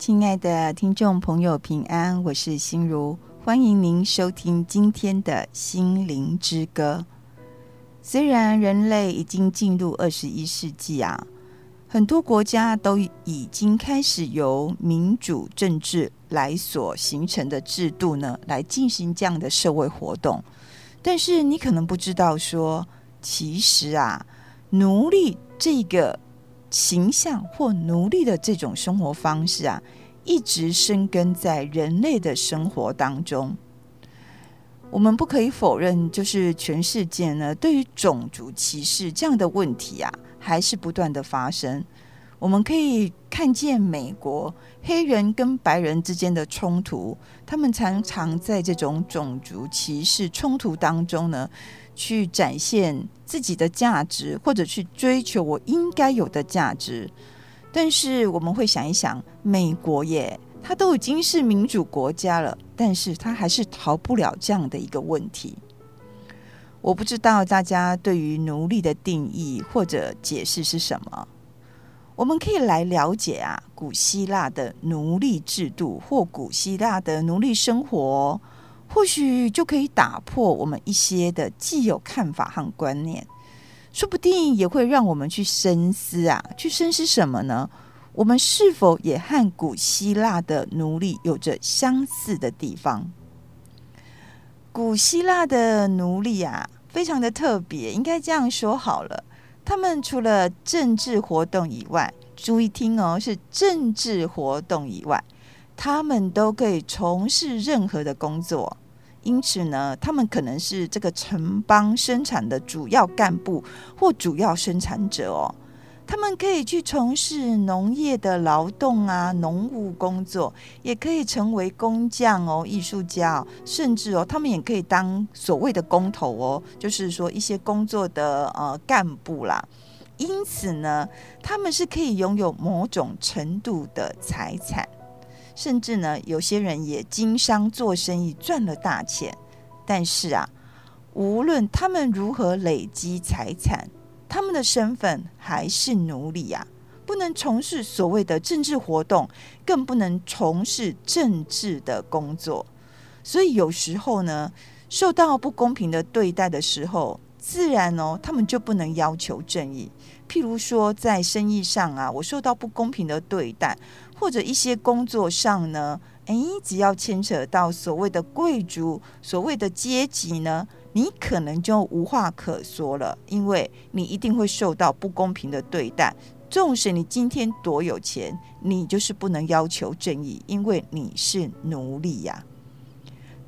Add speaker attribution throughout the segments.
Speaker 1: 亲爱的听众朋友，平安，我是心如，欢迎您收听今天的心灵之歌。虽然人类已经进入二十一世纪啊，很多国家都已经开始由民主政治来所形成的制度呢，来进行这样的社会活动。但是你可能不知道说，其实啊，奴隶这个。形象或奴隶的这种生活方式啊，一直生根在人类的生活当中。我们不可以否认，就是全世界呢，对于种族歧视这样的问题啊，还是不断的发生。我们可以看见美国黑人跟白人之间的冲突，他们常常在这种种族歧视冲突当中呢。去展现自己的价值，或者去追求我应该有的价值。但是我们会想一想，美国耶，它都已经是民主国家了，但是它还是逃不了这样的一个问题。我不知道大家对于奴隶的定义或者解释是什么？我们可以来了解啊，古希腊的奴隶制度或古希腊的奴隶生活。或许就可以打破我们一些的既有看法和观念，说不定也会让我们去深思啊，去深思什么呢？我们是否也和古希腊的奴隶有着相似的地方？古希腊的奴隶啊，非常的特别，应该这样说好了。他们除了政治活动以外，注意听哦，是政治活动以外，他们都可以从事任何的工作。因此呢，他们可能是这个城邦生产的主要干部或主要生产者哦。他们可以去从事农业的劳动啊，农务工作，也可以成为工匠哦，艺术家哦，甚至哦，他们也可以当所谓的工头哦，就是说一些工作的呃干部啦。因此呢，他们是可以拥有某种程度的财产。甚至呢，有些人也经商做生意赚了大钱，但是啊，无论他们如何累积财产，他们的身份还是奴隶呀，不能从事所谓的政治活动，更不能从事政治的工作。所以有时候呢，受到不公平的对待的时候，自然哦，他们就不能要求正义。譬如说，在生意上啊，我受到不公平的对待。或者一些工作上呢，哎，只要牵扯到所谓的贵族、所谓的阶级呢，你可能就无话可说了，因为你一定会受到不公平的对待。纵使你今天多有钱，你就是不能要求正义，因为你是奴隶呀。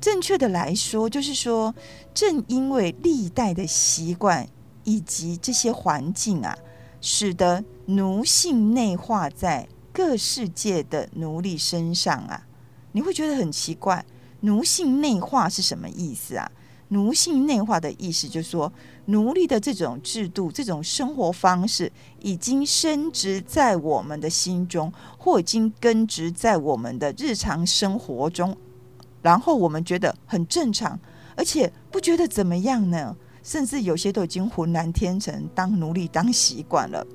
Speaker 1: 正确的来说，就是说，正因为历代的习惯以及这些环境啊，使得奴性内化在。各世界的奴隶身上啊，你会觉得很奇怪，奴性内化是什么意思啊？奴性内化的意思就是说，奴隶的这种制度、这种生活方式已经深植在我们的心中，或已经根植在我们的日常生活中，然后我们觉得很正常，而且不觉得怎么样呢？甚至有些都已经浑然天成，当奴隶当习惯了，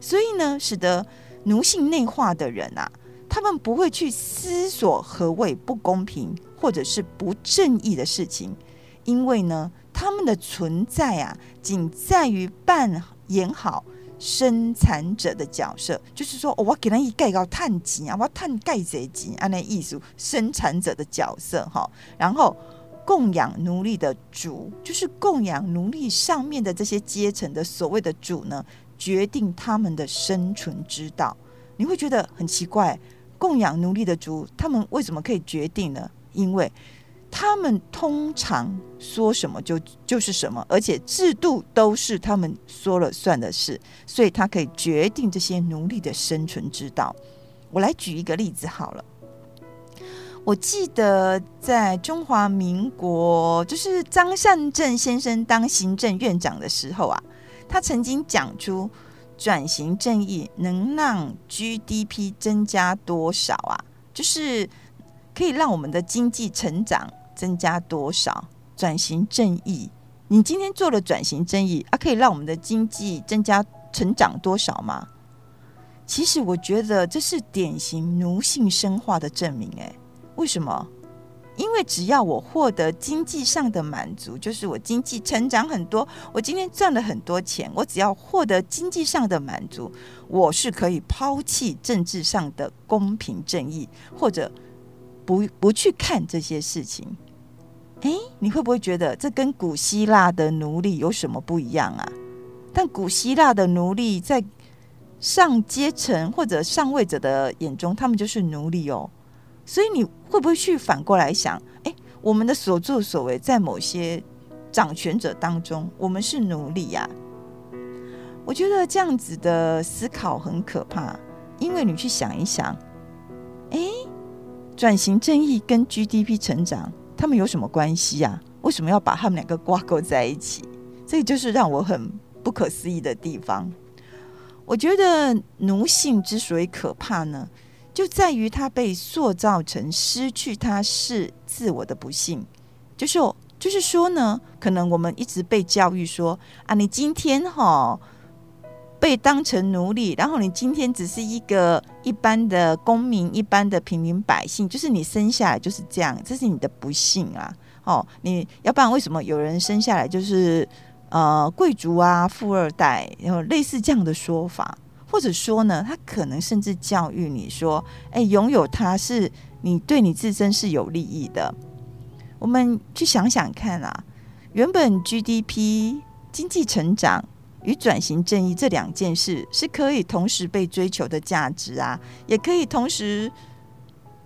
Speaker 1: 所以呢，使得。奴性内化的人啊，他们不会去思索何谓不公平或者是不正义的事情，因为呢，他们的存在啊，仅在于扮演好生产者的角色，就是说，哦、我给人一盖高碳基啊，我碳盖这基，按那艺术生产者的角色哈，然后供养奴隶的主，就是供养奴隶上面的这些阶层的所谓的主呢。决定他们的生存之道，你会觉得很奇怪。供养奴隶的族，他们为什么可以决定呢？因为他们通常说什么就就是什么，而且制度都是他们说了算的事，所以他可以决定这些奴隶的生存之道。我来举一个例子好了。我记得在中华民国，就是张善政先生当行政院长的时候啊。他曾经讲出，转型正义能让 GDP 增加多少啊？就是可以让我们的经济成长增加多少？转型正义，你今天做了转型正义啊，可以让我们的经济增加成长多少吗？其实我觉得这是典型奴性深化的证明。哎，为什么？因为只要我获得经济上的满足，就是我经济成长很多，我今天赚了很多钱，我只要获得经济上的满足，我是可以抛弃政治上的公平正义，或者不不去看这些事情。诶，你会不会觉得这跟古希腊的奴隶有什么不一样啊？但古希腊的奴隶在上阶层或者上位者的眼中，他们就是奴隶哦。所以你会不会去反过来想？诶，我们的所作所为，在某些掌权者当中，我们是奴隶呀？我觉得这样子的思考很可怕，因为你去想一想，诶，转型正义跟 GDP 成长，他们有什么关系呀？为什么要把他们两个挂钩在一起？这就是让我很不可思议的地方。我觉得奴性之所以可怕呢，就在于他被塑造成失去他是自我的不幸，就是就是说呢，可能我们一直被教育说啊，你今天哈、哦、被当成奴隶，然后你今天只是一个一般的公民、一般的平民百姓，就是你生下来就是这样，这是你的不幸啊！哦，你要不然为什么有人生下来就是呃贵族啊、富二代，然后类似这样的说法？或者说呢，他可能甚至教育你说：“哎，拥有它是你对你自身是有利益的。”我们去想想看啊，原本 GDP 经济成长与转型正义这两件事是可以同时被追求的价值啊，也可以同时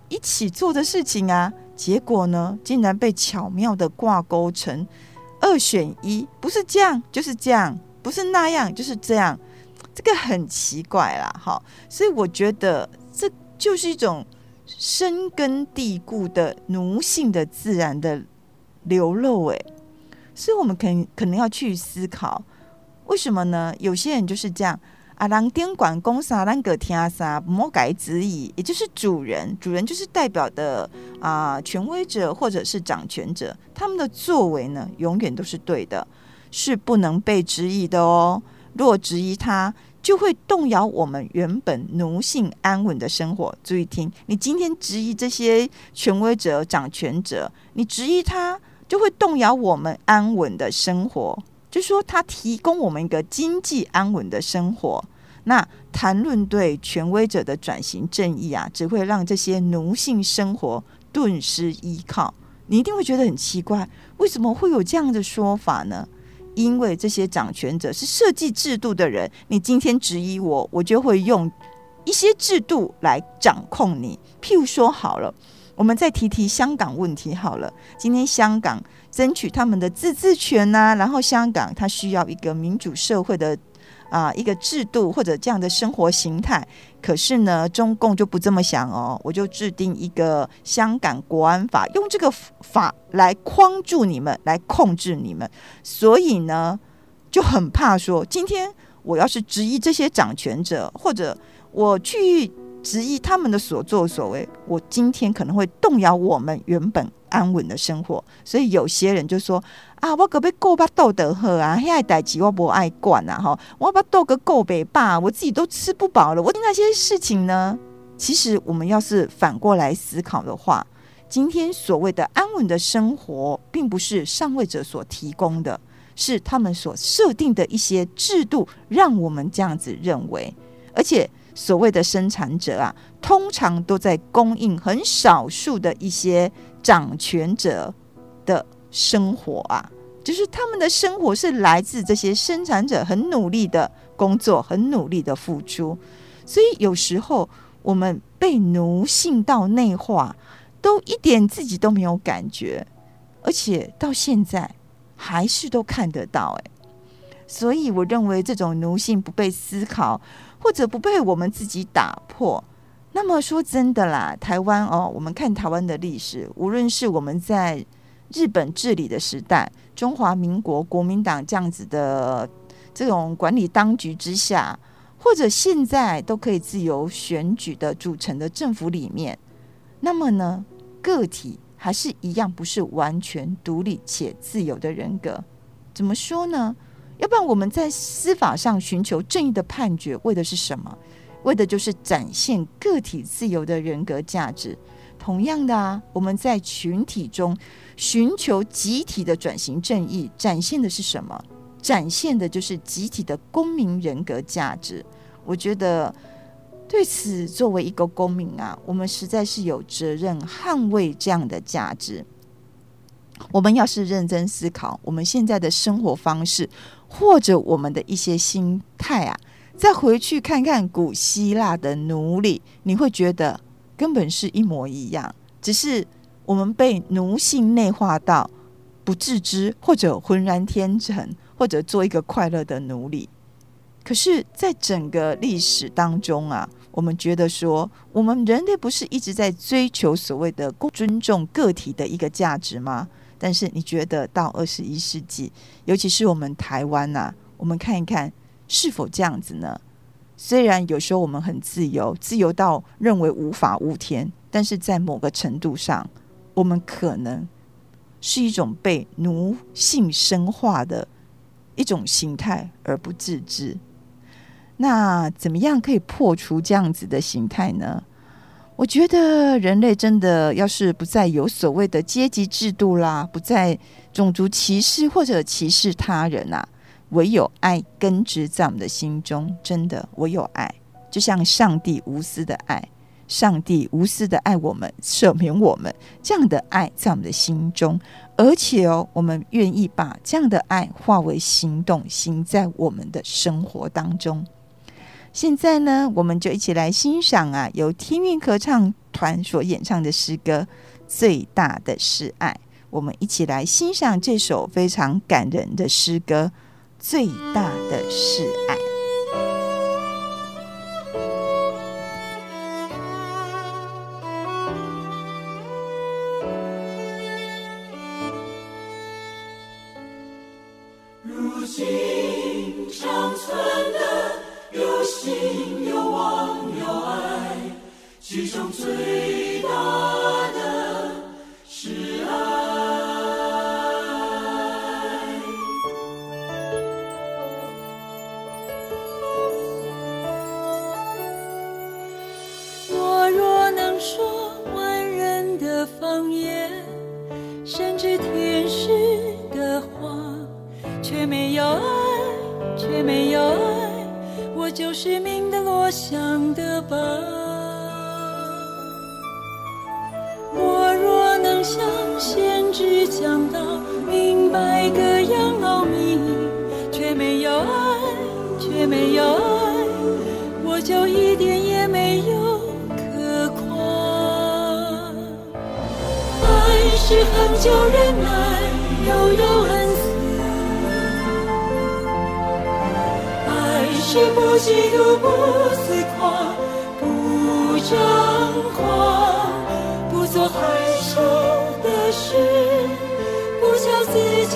Speaker 1: 一起做的事情啊。结果呢，竟然被巧妙的挂钩成二选一，不是这样就是这样，不是那样就是这样。这个很奇怪啦，哈，所以我觉得这就是一种深根蒂固的奴性的自然的流露，诶，所以我们可可能要去思考，为什么呢？有些人就是这样啊，人顶管公啥，人个听啥，莫改子意，也就是主人，主人就是代表的啊权威者或者是掌权者，他们的作为呢，永远都是对的，是不能被质疑的哦。若质疑他，就会动摇我们原本奴性安稳的生活。注意听，你今天质疑这些权威者、掌权者，你质疑他，就会动摇我们安稳的生活。就说他提供我们一个经济安稳的生活，那谈论对权威者的转型正义啊，只会让这些奴性生活顿失依靠。你一定会觉得很奇怪，为什么会有这样的说法呢？因为这些掌权者是设计制度的人，你今天质疑我，我就会用一些制度来掌控你。譬如说，好了，我们再提提香港问题好了。今天香港争取他们的自治权呐，然后香港它需要一个民主社会的。啊，一个制度或者这样的生活形态，可是呢，中共就不这么想哦。我就制定一个香港国安法，用这个法来框住你们，来控制你们。所以呢，就很怕说，今天我要是质疑这些掌权者，或者我去质疑他们的所作所为，我今天可能会动摇我们原本安稳的生活。所以有些人就说。啊，我可别够把豆得喝啊！现在代志我不爱管啊！哈，我把豆个够北霸，我自己都吃不饱了。我那些事情呢？其实我们要是反过来思考的话，今天所谓的安稳的生活，并不是上位者所提供的，是他们所设定的一些制度，让我们这样子认为。而且所谓的生产者啊，通常都在供应很少数的一些掌权者的。生活啊，就是他们的生活是来自这些生产者很努力的工作，很努力的付出。所以有时候我们被奴性到内化，都一点自己都没有感觉，而且到现在还是都看得到。诶，所以我认为这种奴性不被思考，或者不被我们自己打破。那么说真的啦，台湾哦，我们看台湾的历史，无论是我们在日本治理的时代，中华民国国民党这样子的这种管理当局之下，或者现在都可以自由选举的组成的政府里面，那么呢，个体还是一样不是完全独立且自由的人格。怎么说呢？要不然我们在司法上寻求正义的判决，为的是什么？为的就是展现个体自由的人格价值。同样的啊，我们在群体中寻求集体的转型正义，展现的是什么？展现的就是集体的公民人格价值。我觉得对此，作为一个公民啊，我们实在是有责任捍卫这样的价值。我们要是认真思考我们现在的生活方式，或者我们的一些心态啊，再回去看看古希腊的奴隶，你会觉得根本是一模一样，只是我们被奴性内化到不自知，或者浑然天成，或者做一个快乐的奴隶。可是，在整个历史当中啊，我们觉得说，我们人类不是一直在追求所谓的尊重个体的一个价值吗？但是你觉得到二十一世纪，尤其是我们台湾呐、我们看一看是否这样子呢？虽然有时候我们很自由，自由到认为无法无天，但是在某个程度上，我们可能是一种被奴性深化的一种形态而不自知。那怎么样可以破除这样子的形态呢？我觉得人类真的要是不再有所谓的阶级制度啦，不再种族歧视或者歧视他人啊，唯有爱根植在我们的心中，真的唯有爱，就像上帝无私的爱，上帝无私的爱我们，赦免我们，这样的爱在我们的心中，而且哦，我们愿意把这样的爱化为行动，行在我们的生活当中。现在呢，我们就一起来欣赏啊，由天韵合唱团所演唱的诗歌《最大的是爱》。我们一起来欣赏这首非常感人的诗歌《最大的是爱》。
Speaker 2: 如今长存的。有信，有望，有爱，其中最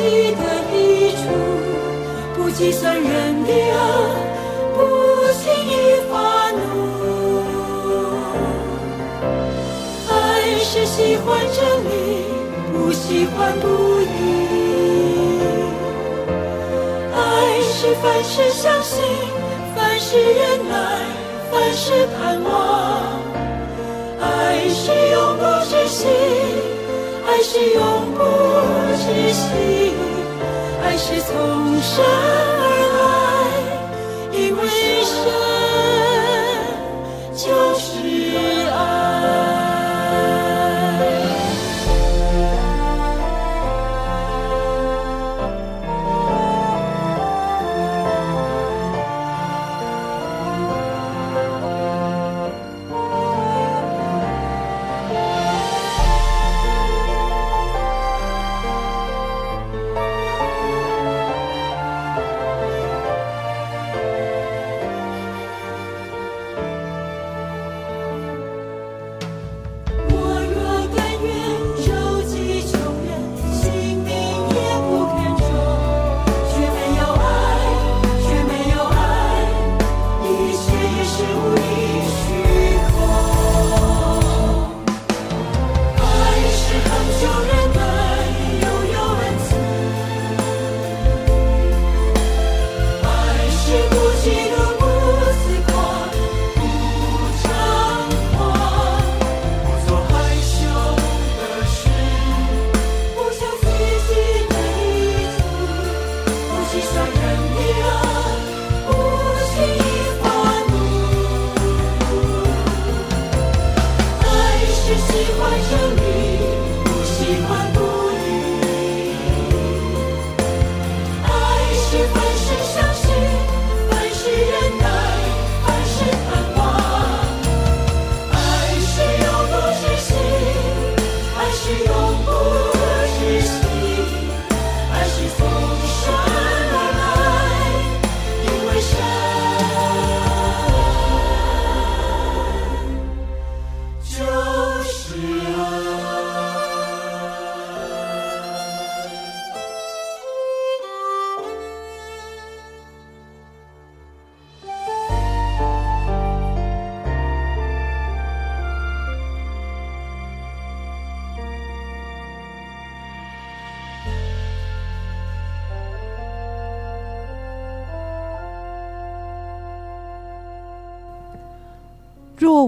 Speaker 2: 己的益处，不计算人的恶，不轻易发怒。爱是喜欢真理，不喜欢不义。爱是凡事相信。凡事忍耐，凡事盼望。爱是永不止息，爱是永不止息，是从
Speaker 1: 生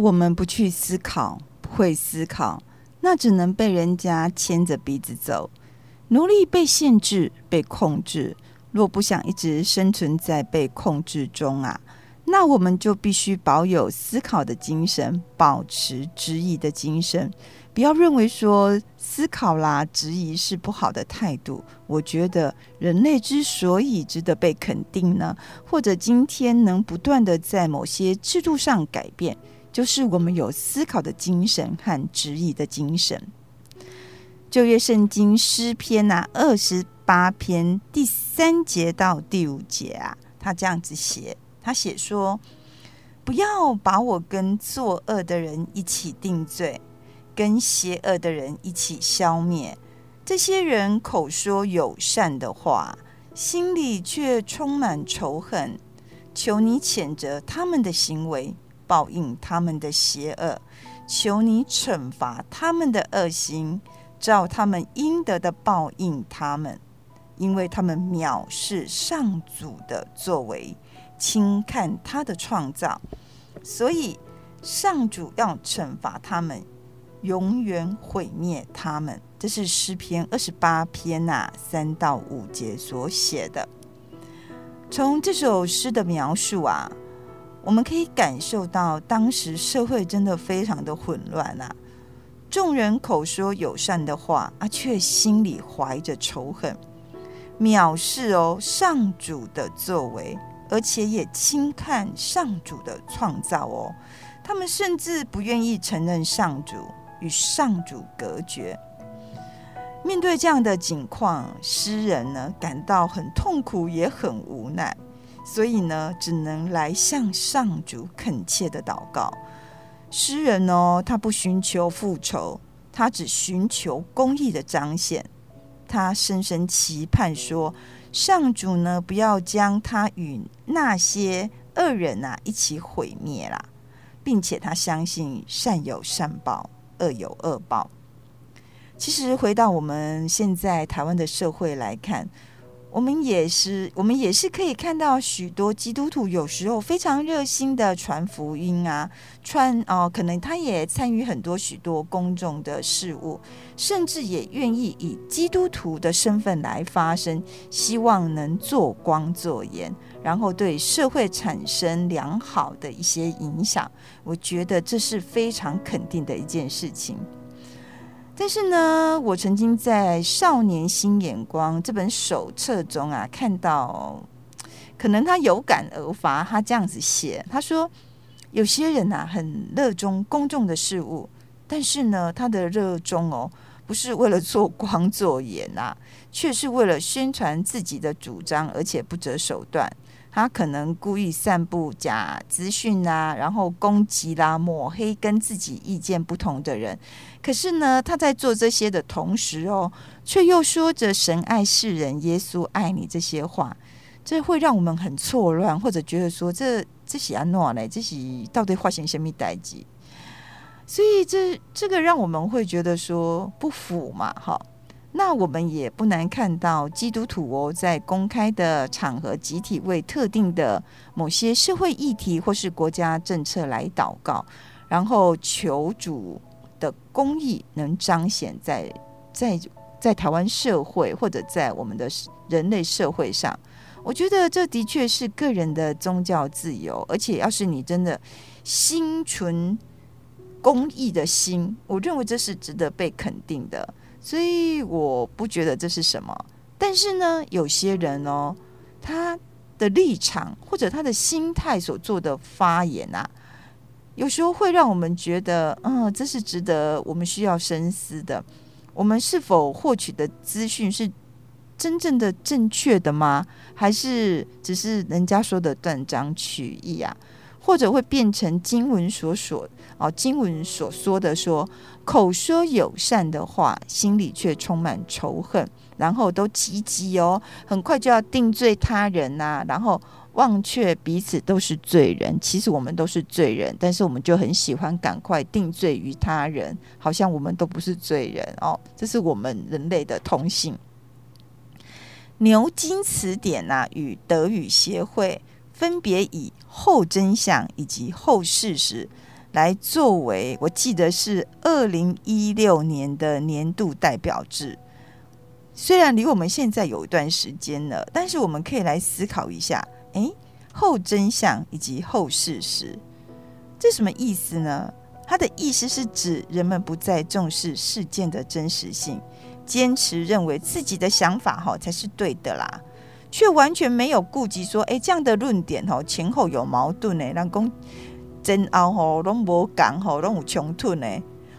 Speaker 1: 我们不去思考，不会思考，那只能被人家牵着鼻子走。奴隶被限制、被控制，若不想一直生存在被控制中啊。那我们就必须保有思考的精神，保持质疑的精神，不要认为说思考啦、质疑是不好的态度。我觉得人类之所以值得被肯定呢，或者今天能不断的在某些制度上改变，就是我们有思考的精神和质疑的精神。旧约圣经诗篇啊，二十八篇第三节到第五节啊，他这样子写。他写说：“不要把我跟作恶的人一起定罪，跟邪恶的人一起消灭。这些人口说友善的话，心里却充满仇恨。求你谴责他们的行为，报应他们的邪恶。求你惩罚他们的恶行，照他们应得的报应他们，因为他们藐视上主的作为。”轻看他的创造，所以上主要惩罚他们，永远毁灭他们。这是诗篇二十八篇呐、三到五节所写的。从这首诗的描述啊，我们可以感受到当时社会真的非常的混乱啊。众人口说友善的话啊，却心里怀着仇恨，藐视哦上主的作为。而且也轻看上主的创造哦，他们甚至不愿意承认上主，与上主隔绝。面对这样的境况，诗人呢感到很痛苦，也很无奈，所以呢只能来向上主恳切的祷告。诗人哦，他不寻求复仇，他只寻求公义的彰显。他深深期盼说。上主呢，不要将他与那些恶人啊一起毁灭啦，并且他相信善有善报，恶有恶报。其实回到我们现在台湾的社会来看。我们也是，我们也是可以看到许多基督徒有时候非常热心的传福音啊，传哦，可能他也参与很多许多公众的事务，甚至也愿意以基督徒的身份来发声，希望能做光做盐，然后对社会产生良好的一些影响。我觉得这是非常肯定的一件事情。但是呢，我曾经在《少年新眼光》这本手册中啊，看到，可能他有感而发，他这样子写，他说：有些人啊，很热衷公众的事物，但是呢，他的热衷哦，不是为了做光做盐啊，却是为了宣传自己的主张，而且不择手段。他可能故意散布假资讯啊，然后攻击啦、抹黑跟自己意见不同的人。可是呢，他在做这些的同时哦，却又说着“神爱世人，耶稣爱你”这些话，这会让我们很错乱，或者觉得说这这是安诺嘞，这是到底发生什么代际？所以这这个让我们会觉得说不符嘛，哈。那我们也不难看到基督徒哦，在公开的场合集体为特定的某些社会议题或是国家政策来祷告，然后求主公益能彰显在在在台湾社会或者在我们的人类社会上。我觉得这的确是个人的宗教自由，而且要是你真的心存公益的心，我认为这是值得被肯定的。所以我不觉得这是什么，但是呢，有些人哦，他的立场或者他的心态所做的发言啊，有时候会让我们觉得，嗯，这是值得我们需要深思的。我们是否获取的资讯是真正的正确的吗？还是只是人家说的断章取义啊？或者会变成经文所说哦，经文所说的说，口说友善的话，心里却充满仇恨，然后都积极哦，很快就要定罪他人呐、然后忘却彼此都是罪人。其实我们都是罪人，但是我们就很喜欢赶快定罪于他人，好像我们都不是罪人哦。这是我们人类的通性。牛津词典呐、啊，与德语协会。分别以后真相以及后事实来作为，我记得是二零一六年的年度代表制。虽然离我们现在有一段时间了，但是我们可以来思考一下：哎，后真相以及后事实，这什么意思呢？它的意思是指人们不再重视事件的真实性，坚持认为自己的想法哈才是对的啦，却完全没有顾及说，哎，这样的论点哈前后有矛盾呢，让公争拗吼拢无讲吼拢有冲突呢。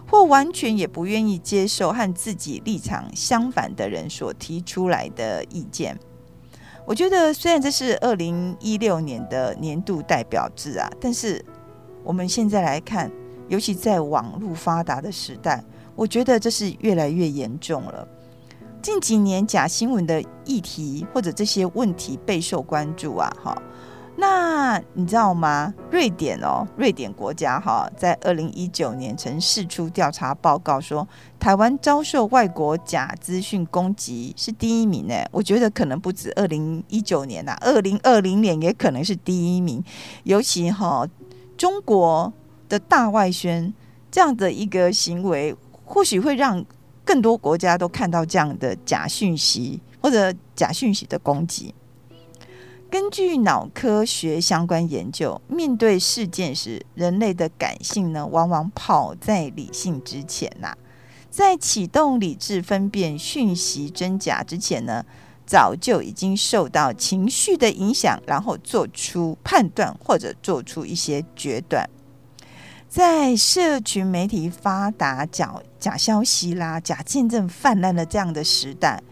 Speaker 1: 或完全也不愿意接受和自己立场相反的人所提出来的意见。我觉得，虽然这是二零一六年的年度代表字啊，但是我们现在来看，尤其在网络发达的时代，我觉得这是越来越严重了。近几年假新闻的议题或者这些问题备受关注啊，哈。那你知道吗？瑞典哦，瑞典国家哈，在二零一九年曾释出调查报告说，台湾遭受外国假资讯攻击是第一名呢。我觉得可能不止二零一九年呐，二零二零年也可能是第一名。尤其哈，中国的大外宣这样的一个行为，或许会让更多国家都看到这样的假讯息或者假讯息的攻击。根据脑科学相关研究，面对事件时，人类的感性呢，往往跑在理性之前呐、在启动理智分辨讯息真假之前呢，早就已经受到情绪的影响，然后做出判断或者做出一些决断。在社群媒体发达、假假消息啦、假见证泛滥的这样的时代，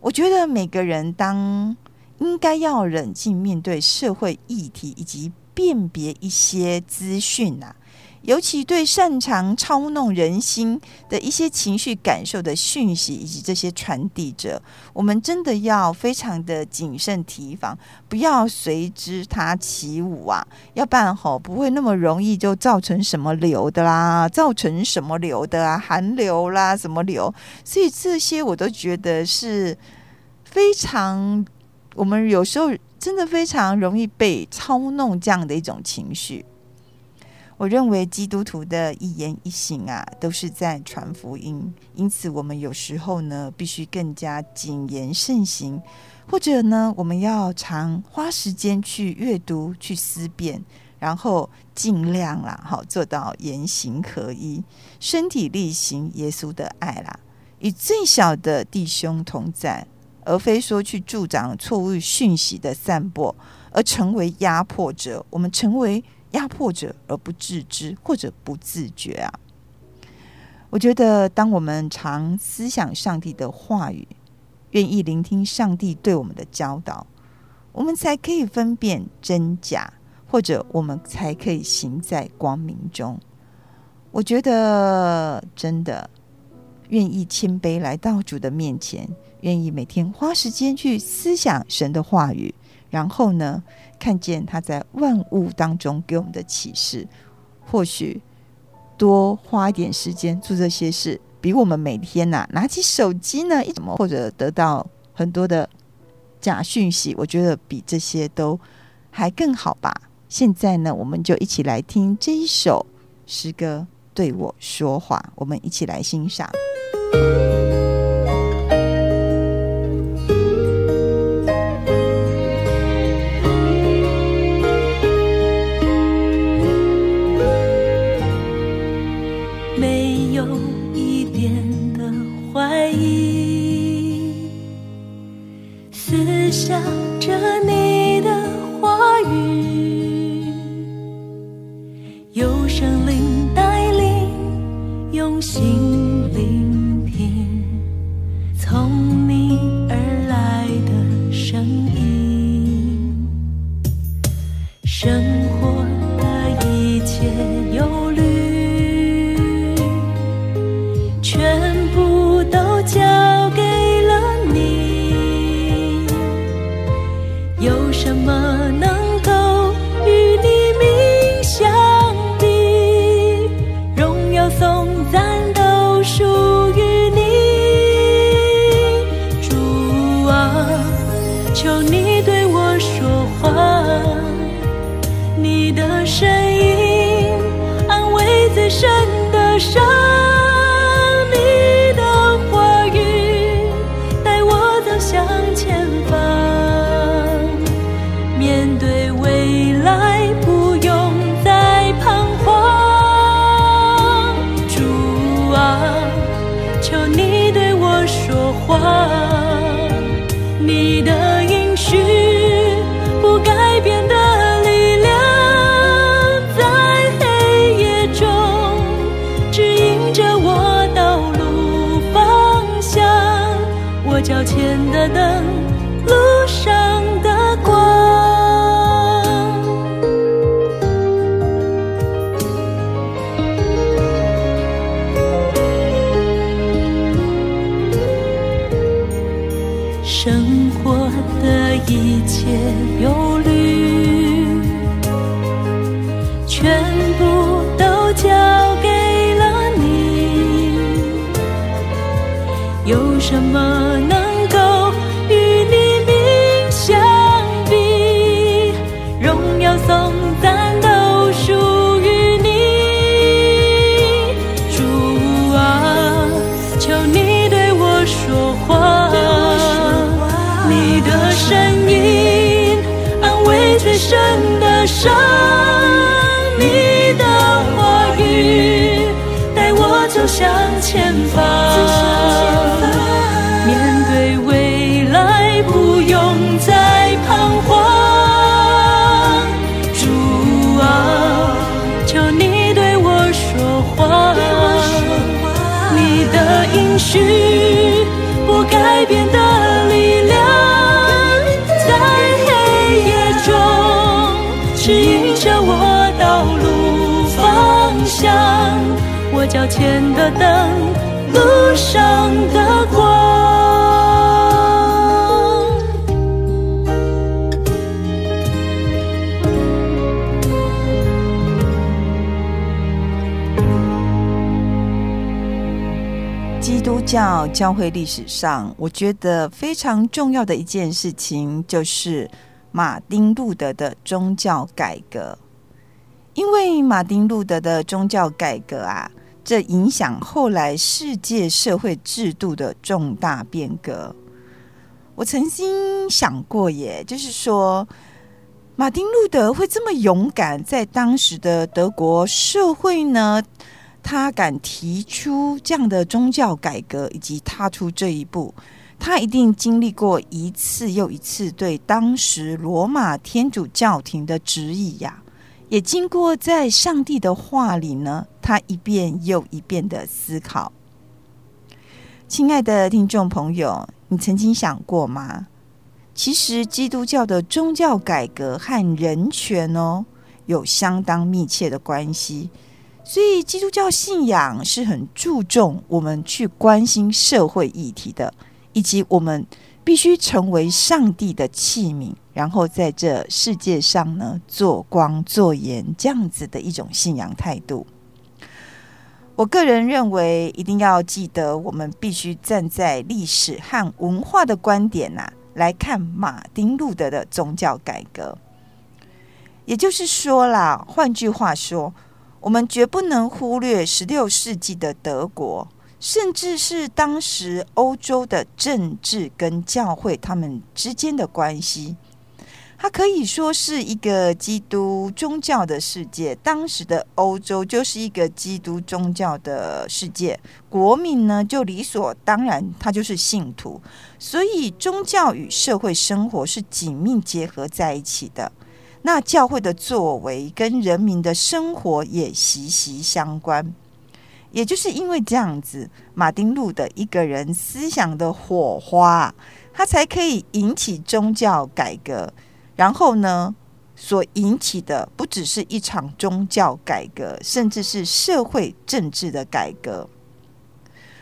Speaker 1: 我觉得每个人当。应该要冷静面对社会议题，以及辨别一些资讯呐，尤其对擅长操弄人心的一些情绪感受的讯息，以及这些传递者，我们真的要非常的谨慎提防，不要随之他起舞啊，要不然吼不会那么容易就造成什么流的啦，造成什么流的啊，寒流啦，什么流，所以这些我都觉得是非常。我们有时候真的非常容易被操弄这样的一种情绪。我认为基督徒的一言一行啊，都是在传福音，因此我们有时候呢，必须更加谨言慎行，或者呢，我们要常花时间去阅读、去思辨，然后尽量啦，好做到言行合一，身体力行耶稣的爱啦，与最小的弟兄同在。而非说去助长错误讯息的散播，而成为压迫者。我们成为压迫者而不自知或者不自觉啊！我觉得，当我们常思想上帝的话语，愿意聆听上帝对我们的教导，我们才可以分辨真假，或者我们才可以行在光明中。我觉得，真的愿意谦卑来到主的面前。愿意每天花时间去思想神的话语，然后呢，看见他在万物当中给我们的启示。或许多花一点时间做这些事，比我们每天呐、啊、拿起手机呢，一怎么或者得到很多的假讯息，我觉得比这些都还更好吧。现在呢，我们就一起来听这一首诗歌对我说话，我们一起来欣
Speaker 2: 赏。没有一点的怀疑，思想着你的话语，有神灵带领，用心。前的灯，路上的光。
Speaker 1: 基督教教会历史上，我觉得非常重要的一件事情就是。马丁路德的宗教改革，因为马丁路德的宗教改革啊，这影响后来世界社会制度的重大变革。我曾经想过，耶，就是说，马丁路德会这么勇敢，在当时的德国社会呢，他敢提出这样的宗教改革，以及踏出这一步。他一定经历过一次又一次对当时罗马天主教廷的质疑呀，也经过在上帝的话里呢，他一遍又一遍的思考。亲爱的听众朋友，你曾经想过吗？其实基督教的宗教改革和人权哦有相当密切的关系，所以基督教信仰是很注重我们去关心社会议题的。以及我们必须成为上帝的器皿，然后在这世界上呢，做光做盐，这样子的一种信仰态度。我个人认为，一定要记得，我们必须站在历史和文化的观点呐、来看马丁路德的宗教改革。也就是说啦，换句话说，我们绝不能忽略十六世纪的德国。甚至是当时欧洲的政治跟教会他们之间的关系，它可以说是一个基督宗教的世界。当时的欧洲就是一个基督宗教的世界，国民呢就理所当然，他就是信徒，所以宗教与社会生活是紧密结合在一起的。那教会的作为跟人民的生活也息息相关。也就是因为这样子，马丁路的一个人思想的火花，他才可以引起宗教改革。然后呢，所引起的不只是一场宗教改革，甚至是社会政治的改革。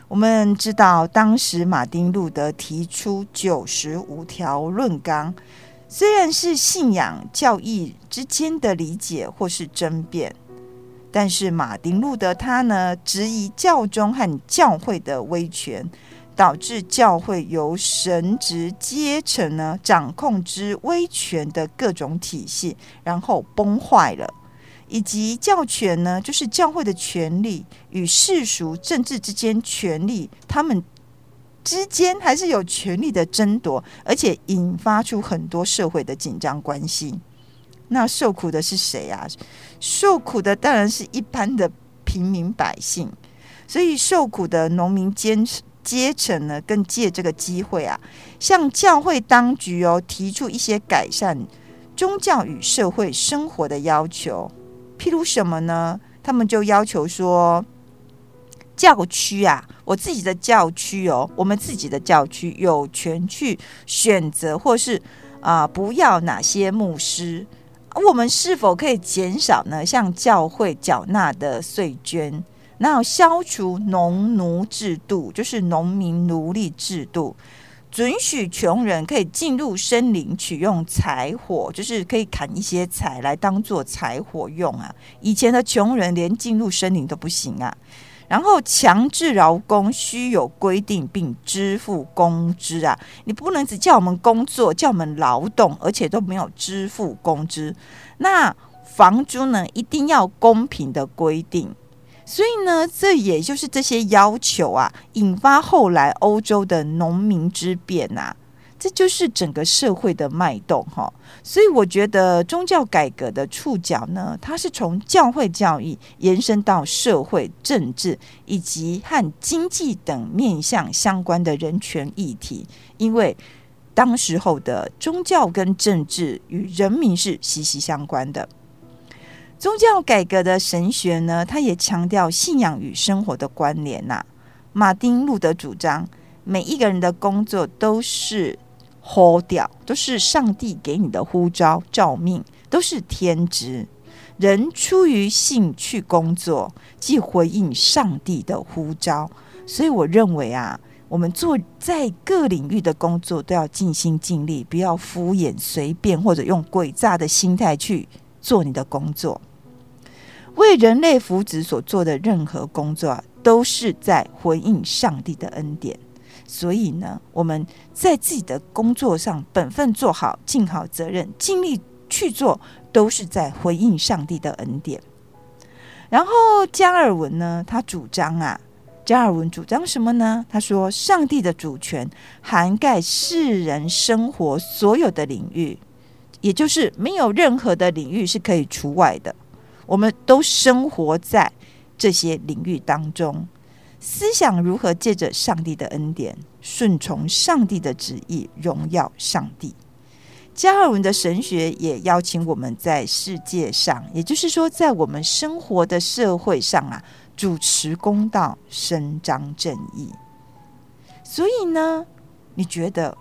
Speaker 1: 我们知道，当时马丁路德提出九十五条论纲，虽然是信仰教义之间的理解或是争辩。但是马丁路德他呢，质疑教宗和教会的威权，导致教会由神职阶层呢掌控之威权的各种体系，然后崩坏了。以及教权呢，就是教会的权力与世俗政治之间权力，他们之间还是有权力的争夺，而且引发出很多社会的紧张关系。那受苦的是谁啊？受苦的当然是一般的平民百姓。所以受苦的农民坚持阶层呢，更借这个机会啊，向教会当局哦提出一些改善宗教与社会生活的要求。譬如什么呢？他们就要求说，教区啊，我自己的教区哦，我们自己的教区有权去选择，或是啊、不要哪些牧师。我们是否可以减少呢？向教会缴纳的税捐？那消除农奴制度，就是农民奴隶制度。准许穷人可以进入森林取用柴火，就是可以砍一些柴来当做柴火用啊。以前的穷人连进入森林都不行啊。然后强制劳工须有规定并支付工资啊，你不能只叫我们工作，叫我们劳动，而且都没有支付工资。那房租呢，一定要公平的规定。所以呢，这也就是这些要求啊，引发后来欧洲的农民之变呐、啊，这就是整个社会的脉动哈。所以我觉得宗教改革的触角呢，它是从教会教育延伸到社会政治以及和经济等面向相关的人权议题，因为当时候的宗教跟政治与人民是息息相关的。宗教改革的神学呢，他也强调信仰与生活的关联呐、马丁路德主张，每一个人的工作都是呼召，都是上帝给你的呼召、召命，都是天职。人出于信去工作，即回应上帝的呼召。所以，我认为啊，我们做在各领域的工作都要尽心尽力，不要敷衍随便，或者用诡诈的心态去做你的工作。为人类福祉所做的任何工作，都是在回应上帝的恩典。所以呢，我们在自己的工作上本分做好，尽好责任，尽力去做，都是在回应上帝的恩典。然后加尔文呢，他主张啊，加尔文主张什么呢？他说，上帝的主权涵盖世人生活所有的领域，也就是没有任何的领域是可以除外的。我们都生活在这些领域当中，思想如何借着上帝的恩典，顺从上帝的旨意，荣耀上帝。加尔文的神学也邀请我们在世界上，也就是说，在我们生活的社会上啊，主持公道，伸张正义。所以呢，你觉得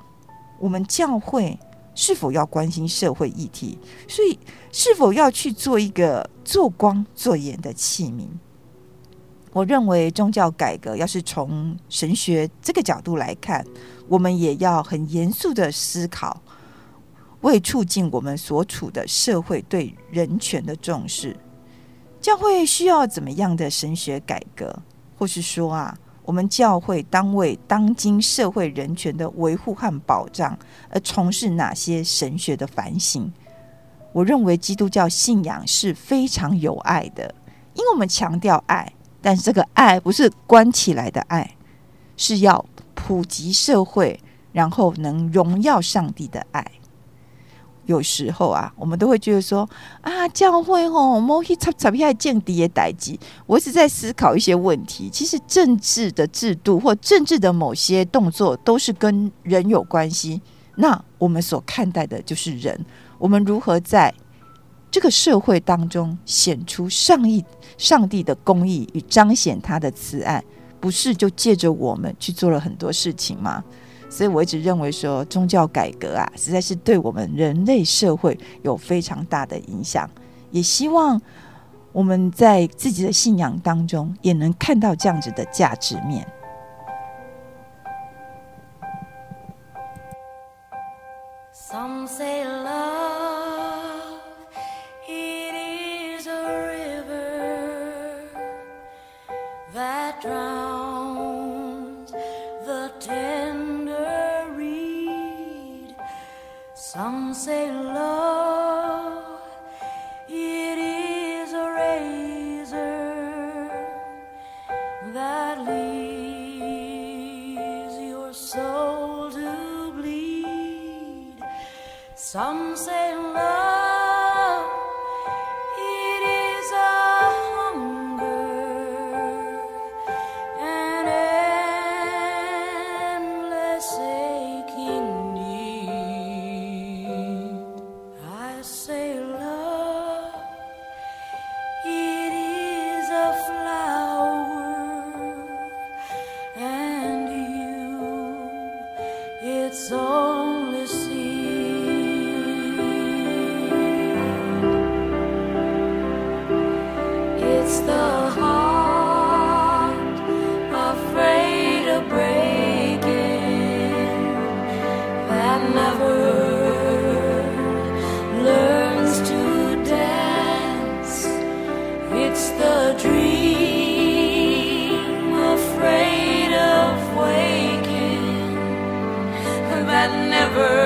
Speaker 1: 我们教会是否要关心社会议题？所以，是否要去做一个做光做盐的器皿？我认为宗教改革要是从神学这个角度来看，我们也要很严肃的思考，为促进我们所处的社会对人权的重视，教会需要怎么样的神学改革？或是说啊？我们教会当为当今社会人权的维护和保障而从事哪些神学的反省？我认为基督教信仰是非常有爱的，因为我们强调爱，但是这个爱不是关起来的爱，是要普及社会，然后能荣耀上帝的爱。有时候啊，我们都会觉得说啊，教会吼，莫去插插偏见底的代志。我一直在思考一些问题。其实政治的制度或政治的某些动作，都是跟人有关系。那我们所看待的就是人。我们如何在这个社会当中显出上义、上帝的公义与彰显他的慈爱，不是就借着我们去做了很多事情吗？所以我一直认为说，宗教改革啊，实在是对我们人类社会有非常大的影响。也希望我们在自己的信仰当中，也能看到这样子的价值面。
Speaker 2: It's the dream afraid of waking that never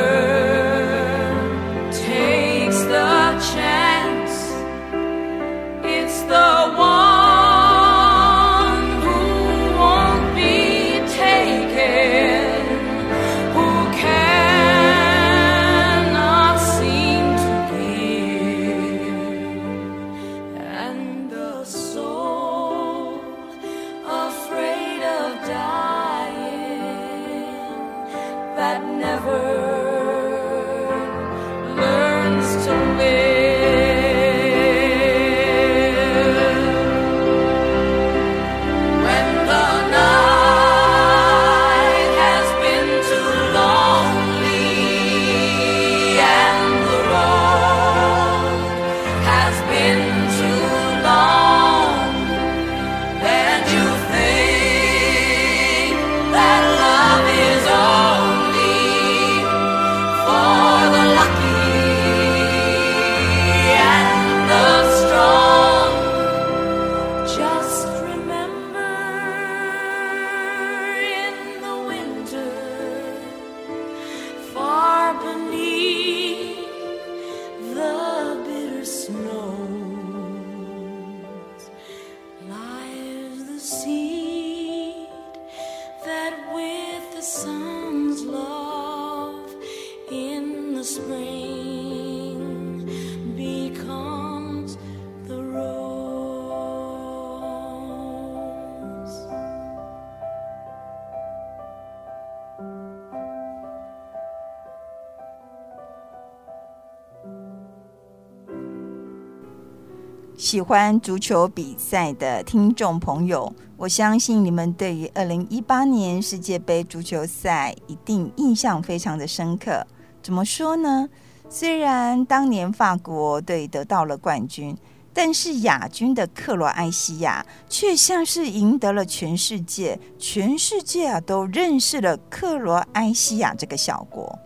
Speaker 1: 喜欢足球比赛的听众朋友，我相信你们对于二零一八年世界杯足球赛一定印象非常的深刻。怎么说呢？虽然当年法国队得到了冠军，但是亚军的克罗埃西亚却像是赢得了全世界，全世界啊都认识了克罗埃西亚这个小国。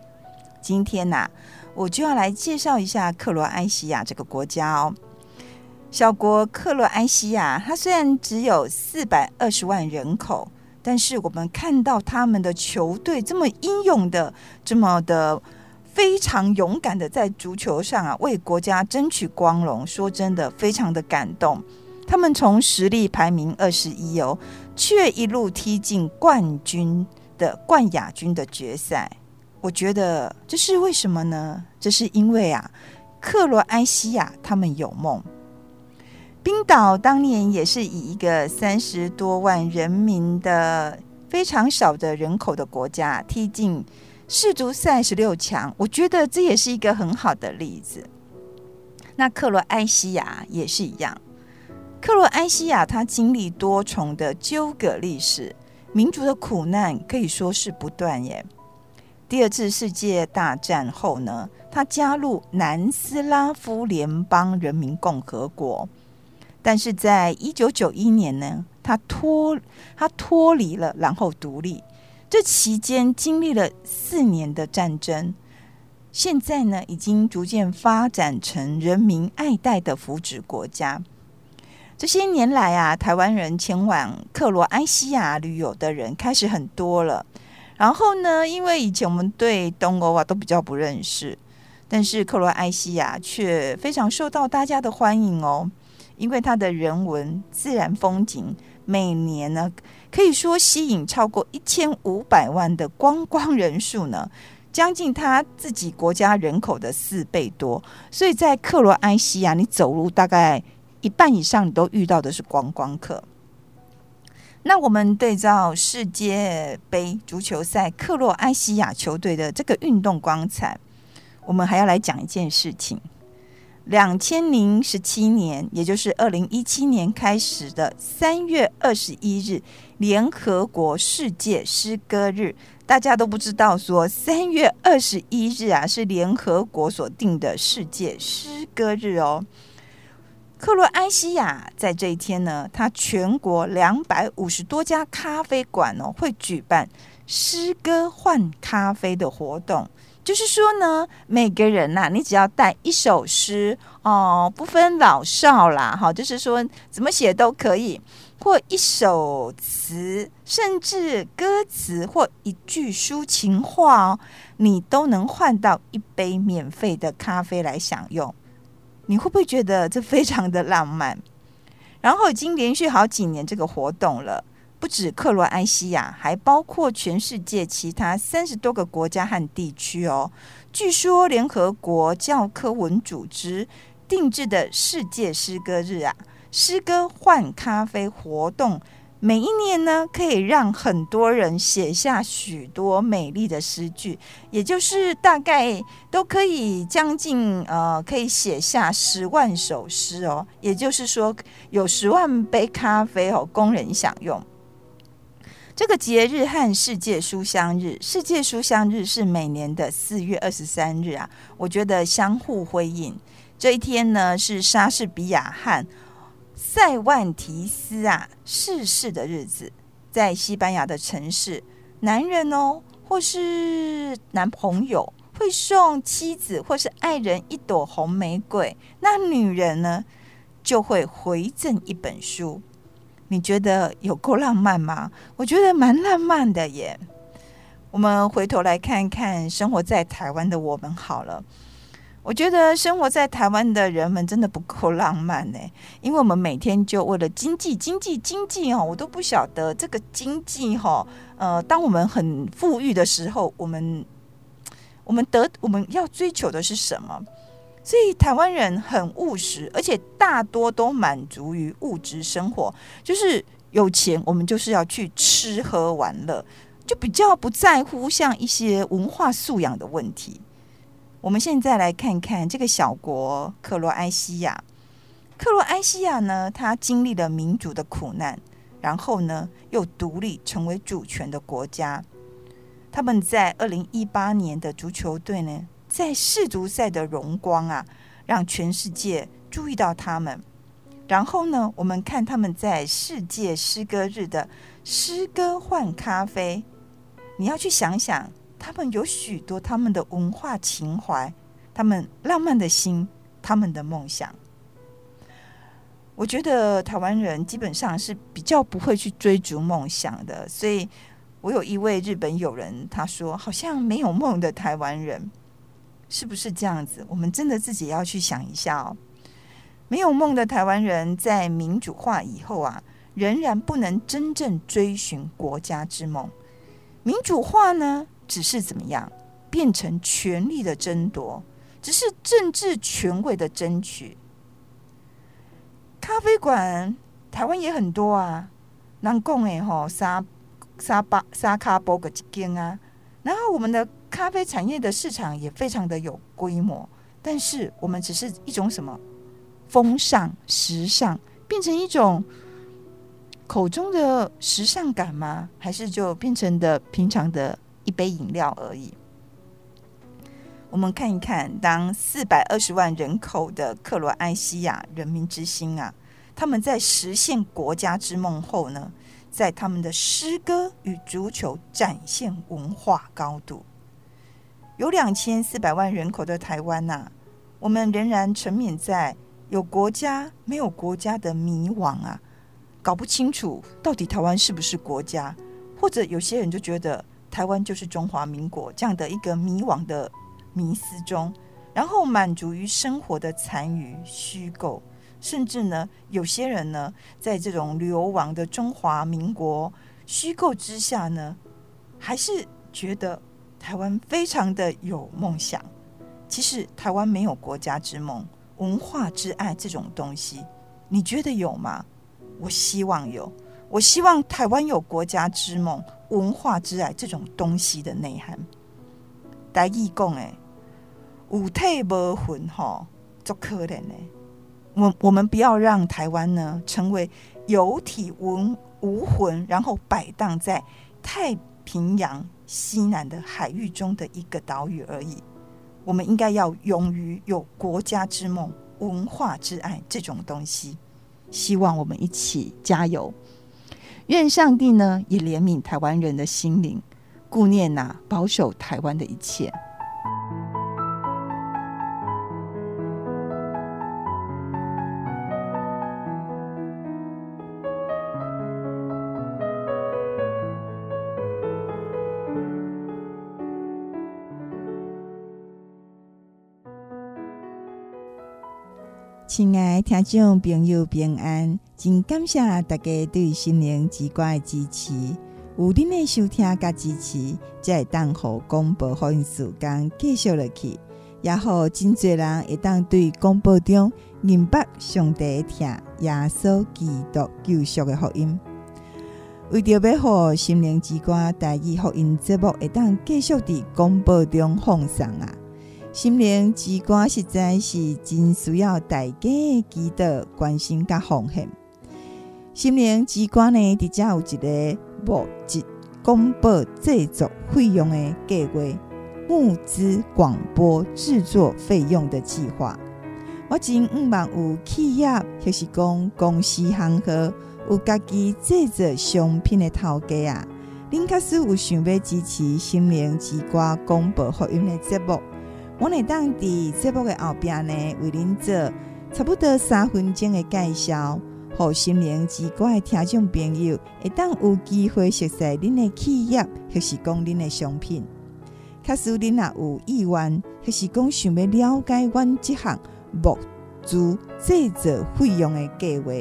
Speaker 1: 今天呐、我就要来介绍一下克罗埃西亚这个国家哦。小国克罗埃西亚，它虽然只有四百二十万人口，但是我们看到他们的球队这么英勇的，这么的非常勇敢的在足球上啊为国家争取光荣。说真的，非常的感动。他们从实力排名二十一哦，却一路踢进冠军的冠亚军的决赛。我觉得这是为什么呢？这是因为啊，克罗埃西亚他们有梦。冰岛当年也是以一个三十多万人民的非常少的人口的国家踢进世足赛十六强，我觉得这也是一个很好的例子。那克罗埃西亚也是一样，克罗埃西亚它经历多重的纠葛历史，民族的苦难可以说是不断耶。第二次世界大战后呢，它加入南斯拉夫联邦人民共和国。但是在一九九一年呢，他脱他脱离了，然后独立。这期间经历了四年的战争，现在呢，已经逐渐发展成人民爱戴的福祉国家。这些年来啊，台湾人前往克罗埃西亚旅游的人开始很多了。然后呢，因为以前我们对东欧啊都比较不认识，但是克罗埃西亚却非常受到大家的欢迎哦。因为它的人文、自然风景，每年呢可以说吸引超过一千五百万的观光人数呢。将近他自己国家人口的四倍多。所以在克罗埃西亚，你走路大概一半以上，你都遇到的是观光客。那我们对照世界杯足球赛，克罗埃西亚球队的这个运动光彩，我们还要来讲一件事情：两千零十七年，也就是二零一七年开始的三月二十一日，联合国世界诗歌日，大家都不知道说三月二十一日啊是联合国所定的世界诗歌日哦。克罗埃西亚在这一天呢，它全国两百五十多家咖啡馆哦，会举办诗歌换咖啡的活动。就是说呢，每个人呐、啊，你只要带一首诗哦，不分老少啦，哈，就是说怎么写都可以，或一首词，甚至歌词或一句抒情话哦，你都能换到一杯免费的咖啡来享用。你会不会觉得这非常的浪漫？然后已经连续好几年这个活动了，不止克罗埃西亚，还包括全世界其他三十多个国家和地区哦。据说联合国教科文组织定制的世界诗歌日啊，诗歌换咖啡活动。每一年呢，可以让很多人写下许多美丽的诗句，也就是大概都可以将近呃，可以写下十万首诗哦。也就是说，有十万杯咖啡哦，供人享用。这个节日和世界书香日，世界书香日是每年的四月二十三日啊，我觉得相互辉映。这一天呢，是莎士比亚和塞万提斯啊逝世的日子，在西班牙的城市，男人哦，或是男朋友会送妻子或是爱人一朵红玫瑰，那女人呢就会回赠一本书。你觉得有够浪漫吗？我觉得蛮浪漫的耶。我们回头来看看生活在台湾的我们好了。我觉得生活在台湾的人们真的不够浪漫呢，因为我们每天就为了经济、经济、经济哦，我都不晓得这个经济哈，呃，当我们很富裕的时候，我们我们得我们要追求的是什么？所以台湾人很务实，而且大多都满足于物质生活，就是有钱，我们就是要去吃喝玩乐，就比较不在乎像一些文化素养的问题。我们现在来看看这个小国克罗埃西亚。克罗埃西亚呢，它经历了民主的苦难，然后呢又独立成为主权的国家。他们在二零一八年的足球队呢，在世足赛的荣光啊，让全世界注意到他们。然后呢，我们看他们在世界诗歌日的诗歌换咖啡，你要去想想。他们有许多他们的文化情怀，他们浪漫的心，他们的梦想。我觉得台湾人基本上是比较不会去追逐梦想的，所以我有一位日本友人，他说好像没有梦的台湾人，是不是这样子？我们真的自己要去想一下哦。没有梦的台湾人在民主化以后啊，仍然不能真正追寻国家之梦。民主化呢？只是怎么样变成权力的争夺，只是政治权位的争取。咖啡馆台湾也很多啊，南贡诶吼沙沙巴沙卡波个几间啊，然后我们的咖啡产业的市场也非常的有规模，但是我们只是一种什么风尚时尚，变成一种口中的时尚感吗？还是就变成的平常的？一杯饮料而已。我们看一看，当四百二十万人口的克罗埃西亚人民之星啊，他们在实现国家之梦后呢，在他们的诗歌与足球展现文化高度。有两千四百万人口的台湾呐、我们仍然沉湎在有国家没有国家的迷惘啊，搞不清楚到底台湾是不是国家，或者有些人就觉得。台湾就是中华民国这样的一个迷惘的迷思中，然后满足于生活的残余虚构，甚至呢，有些人呢，在这种流亡的中华民国虚构之下呢，还是觉得台湾非常的有梦想。其实台湾没有国家之梦、文化之爱这种东西，你觉得有吗？我希望有，我希望台湾有国家之梦、文化之爱这种东西的内涵。台语讲诶，有体无魂吼，足可怜呢。我我们不要让台湾呢成为有体无无魂，然后摆荡在太平洋西南的海域中的一个岛屿而已。我们应该要勇于有国家之梦、文化之爱这种东西。希望我们一起加油。愿上帝呢也怜悯台湾人的心灵，顾念呐、保守台湾的一切。亲爱听众朋友平安，真感谢大家对心灵之歌的支持。有恁的收听加支持，才会当互广播福音时间继续落去，也好真侪人会当对广播中明白上帝听耶稣基督救赎的福音。为着要互心灵之歌台语福音节目会当继续伫广播中放送啊！心灵之歌实在是真需要大家的祈祷、关心甲奉献。心灵之歌呢，直接有一个募集广播制作费用的计划，募资广播制作费用的计划。我真毋望有企业就是讲公司行号有家己制作商品的头家啊，恁假使有想要支持心灵之歌广播福音的节目。我会当伫节目的后边呢，为您做差不多三分钟的介绍，互心灵之歌的听众朋友会当有机会熟悉恁的企业，或是讲恁的商品。假使恁若有意愿，或是讲想要了解阮这项募资制作费用的计划，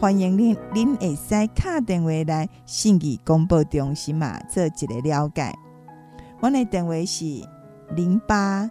Speaker 1: 欢迎恁恁会使敲电话来信义广播中心嘛，做一个了解。我的电话是零八。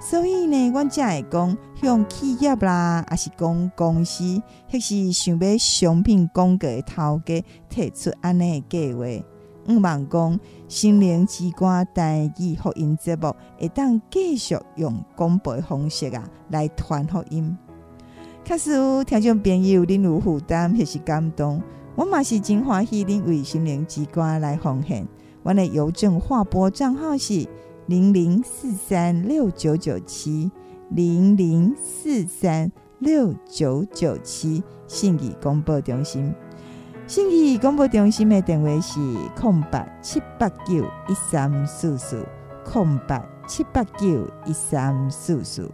Speaker 1: 所以呢，阮才会讲向企业啦，还是讲公司，或是想要商品广告的头家提出安尼的计划。毋望讲心灵之歌台语福音节目会当继续用广播方式啊来传福音。确实有听众朋友恁有负担或是感动，我嘛是真欢喜恁为心灵之歌来奉献。阮的邮政划拨账号是。零零四三六九九七，零零四三六九九七，信义广播中心。信义广播中心的电话是空八七八九一三四四，空八七八九一三四四，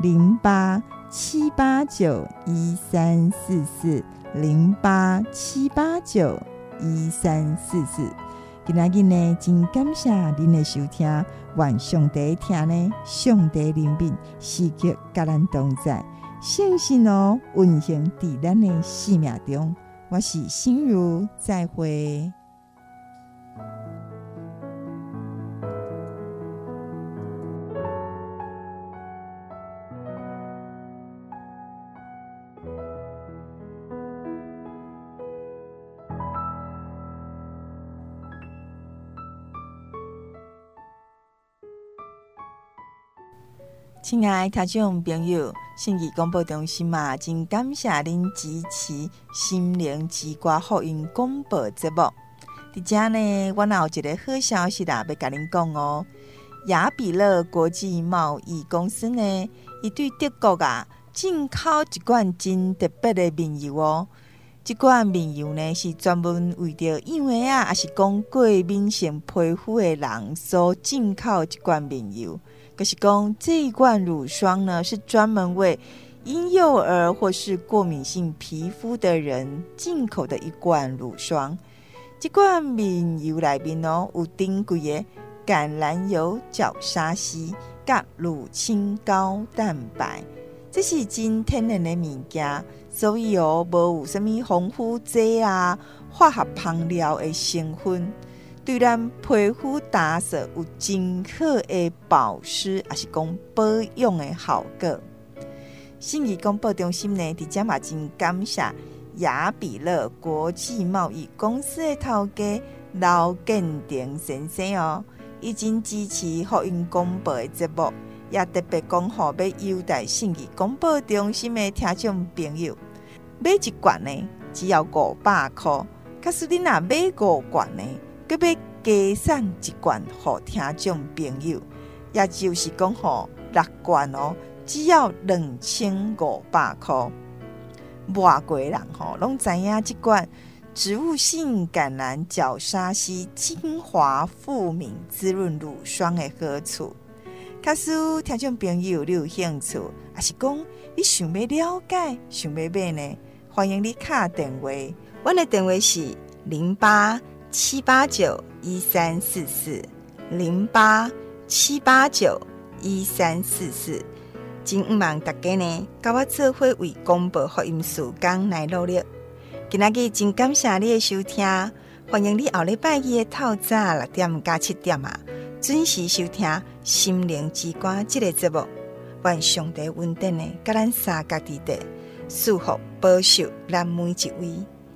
Speaker 1: 零八七八九一三四四，零八七八九一三四四。今仔日呢，真感谢您的收听。愿上帝听呢，上帝怜悯，时刻甲咱同在，相信哦，运行伫咱的生命中。我是心如，再会。亲爱听众朋友，信义广播中心嘛，真感谢您支持心灵之歌福音广播节目。在这呢，我有一个好消息啦，要跟您讲哦。雅比乐国际贸易公司呢，伊对德国啊进口一罐真特别的面油哦。这罐面油呢，是专门为着因为啊，也是讲过敏性皮肤的人所进口一罐面油。可是讲这一罐乳霜呢，是专门为婴幼儿或是过敏性皮肤的人进口的一罐乳霜。这罐面油里面哦，有珍贵的橄榄油、角鲨烯、甲乳清高蛋白，这是真天然的物件，所以哦，无有什么防腐剂啊、化学香料的成分。对咱皮肤打扫有真好的保湿，还是讲保养的效果。信义广播中心呢，伫遮嘛真感谢雅比乐国际贸易公司的头家刘建廷先生哦，已经支持福音广播的节目，也特别讲好要优待信义广播中心的听众朋友，买一罐呢只要五百块，可是你若买五罐呢？佮要加送一罐，互听众朋友，也就是讲吼六罐哦，只要两千五百块。外国人吼拢知影，这罐植物性橄榄角鲨烯精华富敏滋润乳霜的好处。假使听众朋友你有兴趣，还是讲你想要了解、想要买呢？欢迎你卡电话，我的电话是零八。七八九一三四四零八七八九一三四四，真毋茫大家呢，甲我做伙为广播福音事工来努力。今仔日真感谢你的收听，欢迎你后礼拜日的透早六点加七点啊，准时收听心灵之歌这个节目。愿上帝稳定的，甲咱三角地带祝福保守咱每一位。